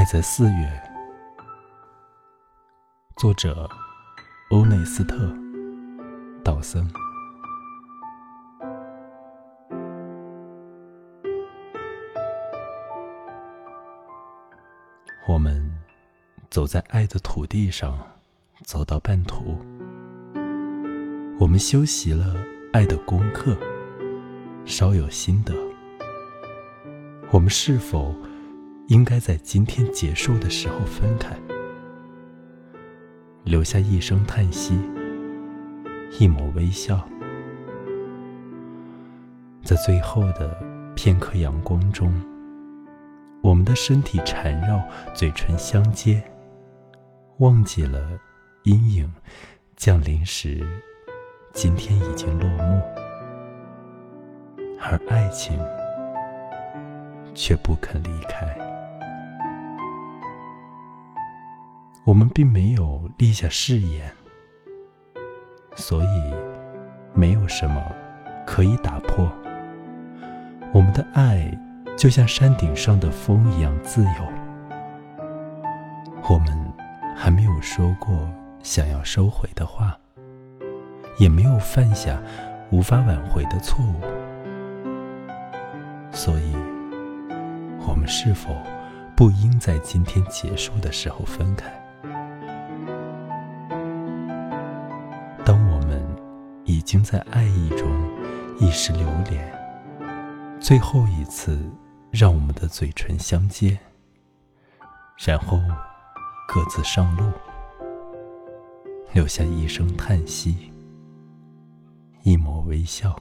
爱在四月，作者欧内斯特·道森。我们走在爱的土地上，走到半途，我们修习了爱的功课，稍有心得。我们是否？应该在今天结束的时候分开，留下一声叹息，一抹微笑，在最后的片刻阳光中，我们的身体缠绕，嘴唇相接，忘记了阴影降临时，今天已经落幕，而爱情却不肯离开。我们并没有立下誓言，所以没有什么可以打破。我们的爱就像山顶上的风一样自由。我们还没有说过想要收回的话，也没有犯下无法挽回的错误。所以，我们是否不应在今天结束的时候分开？经在爱意中一时流连，最后一次让我们的嘴唇相接，然后各自上路，留下一声叹息，一抹微笑。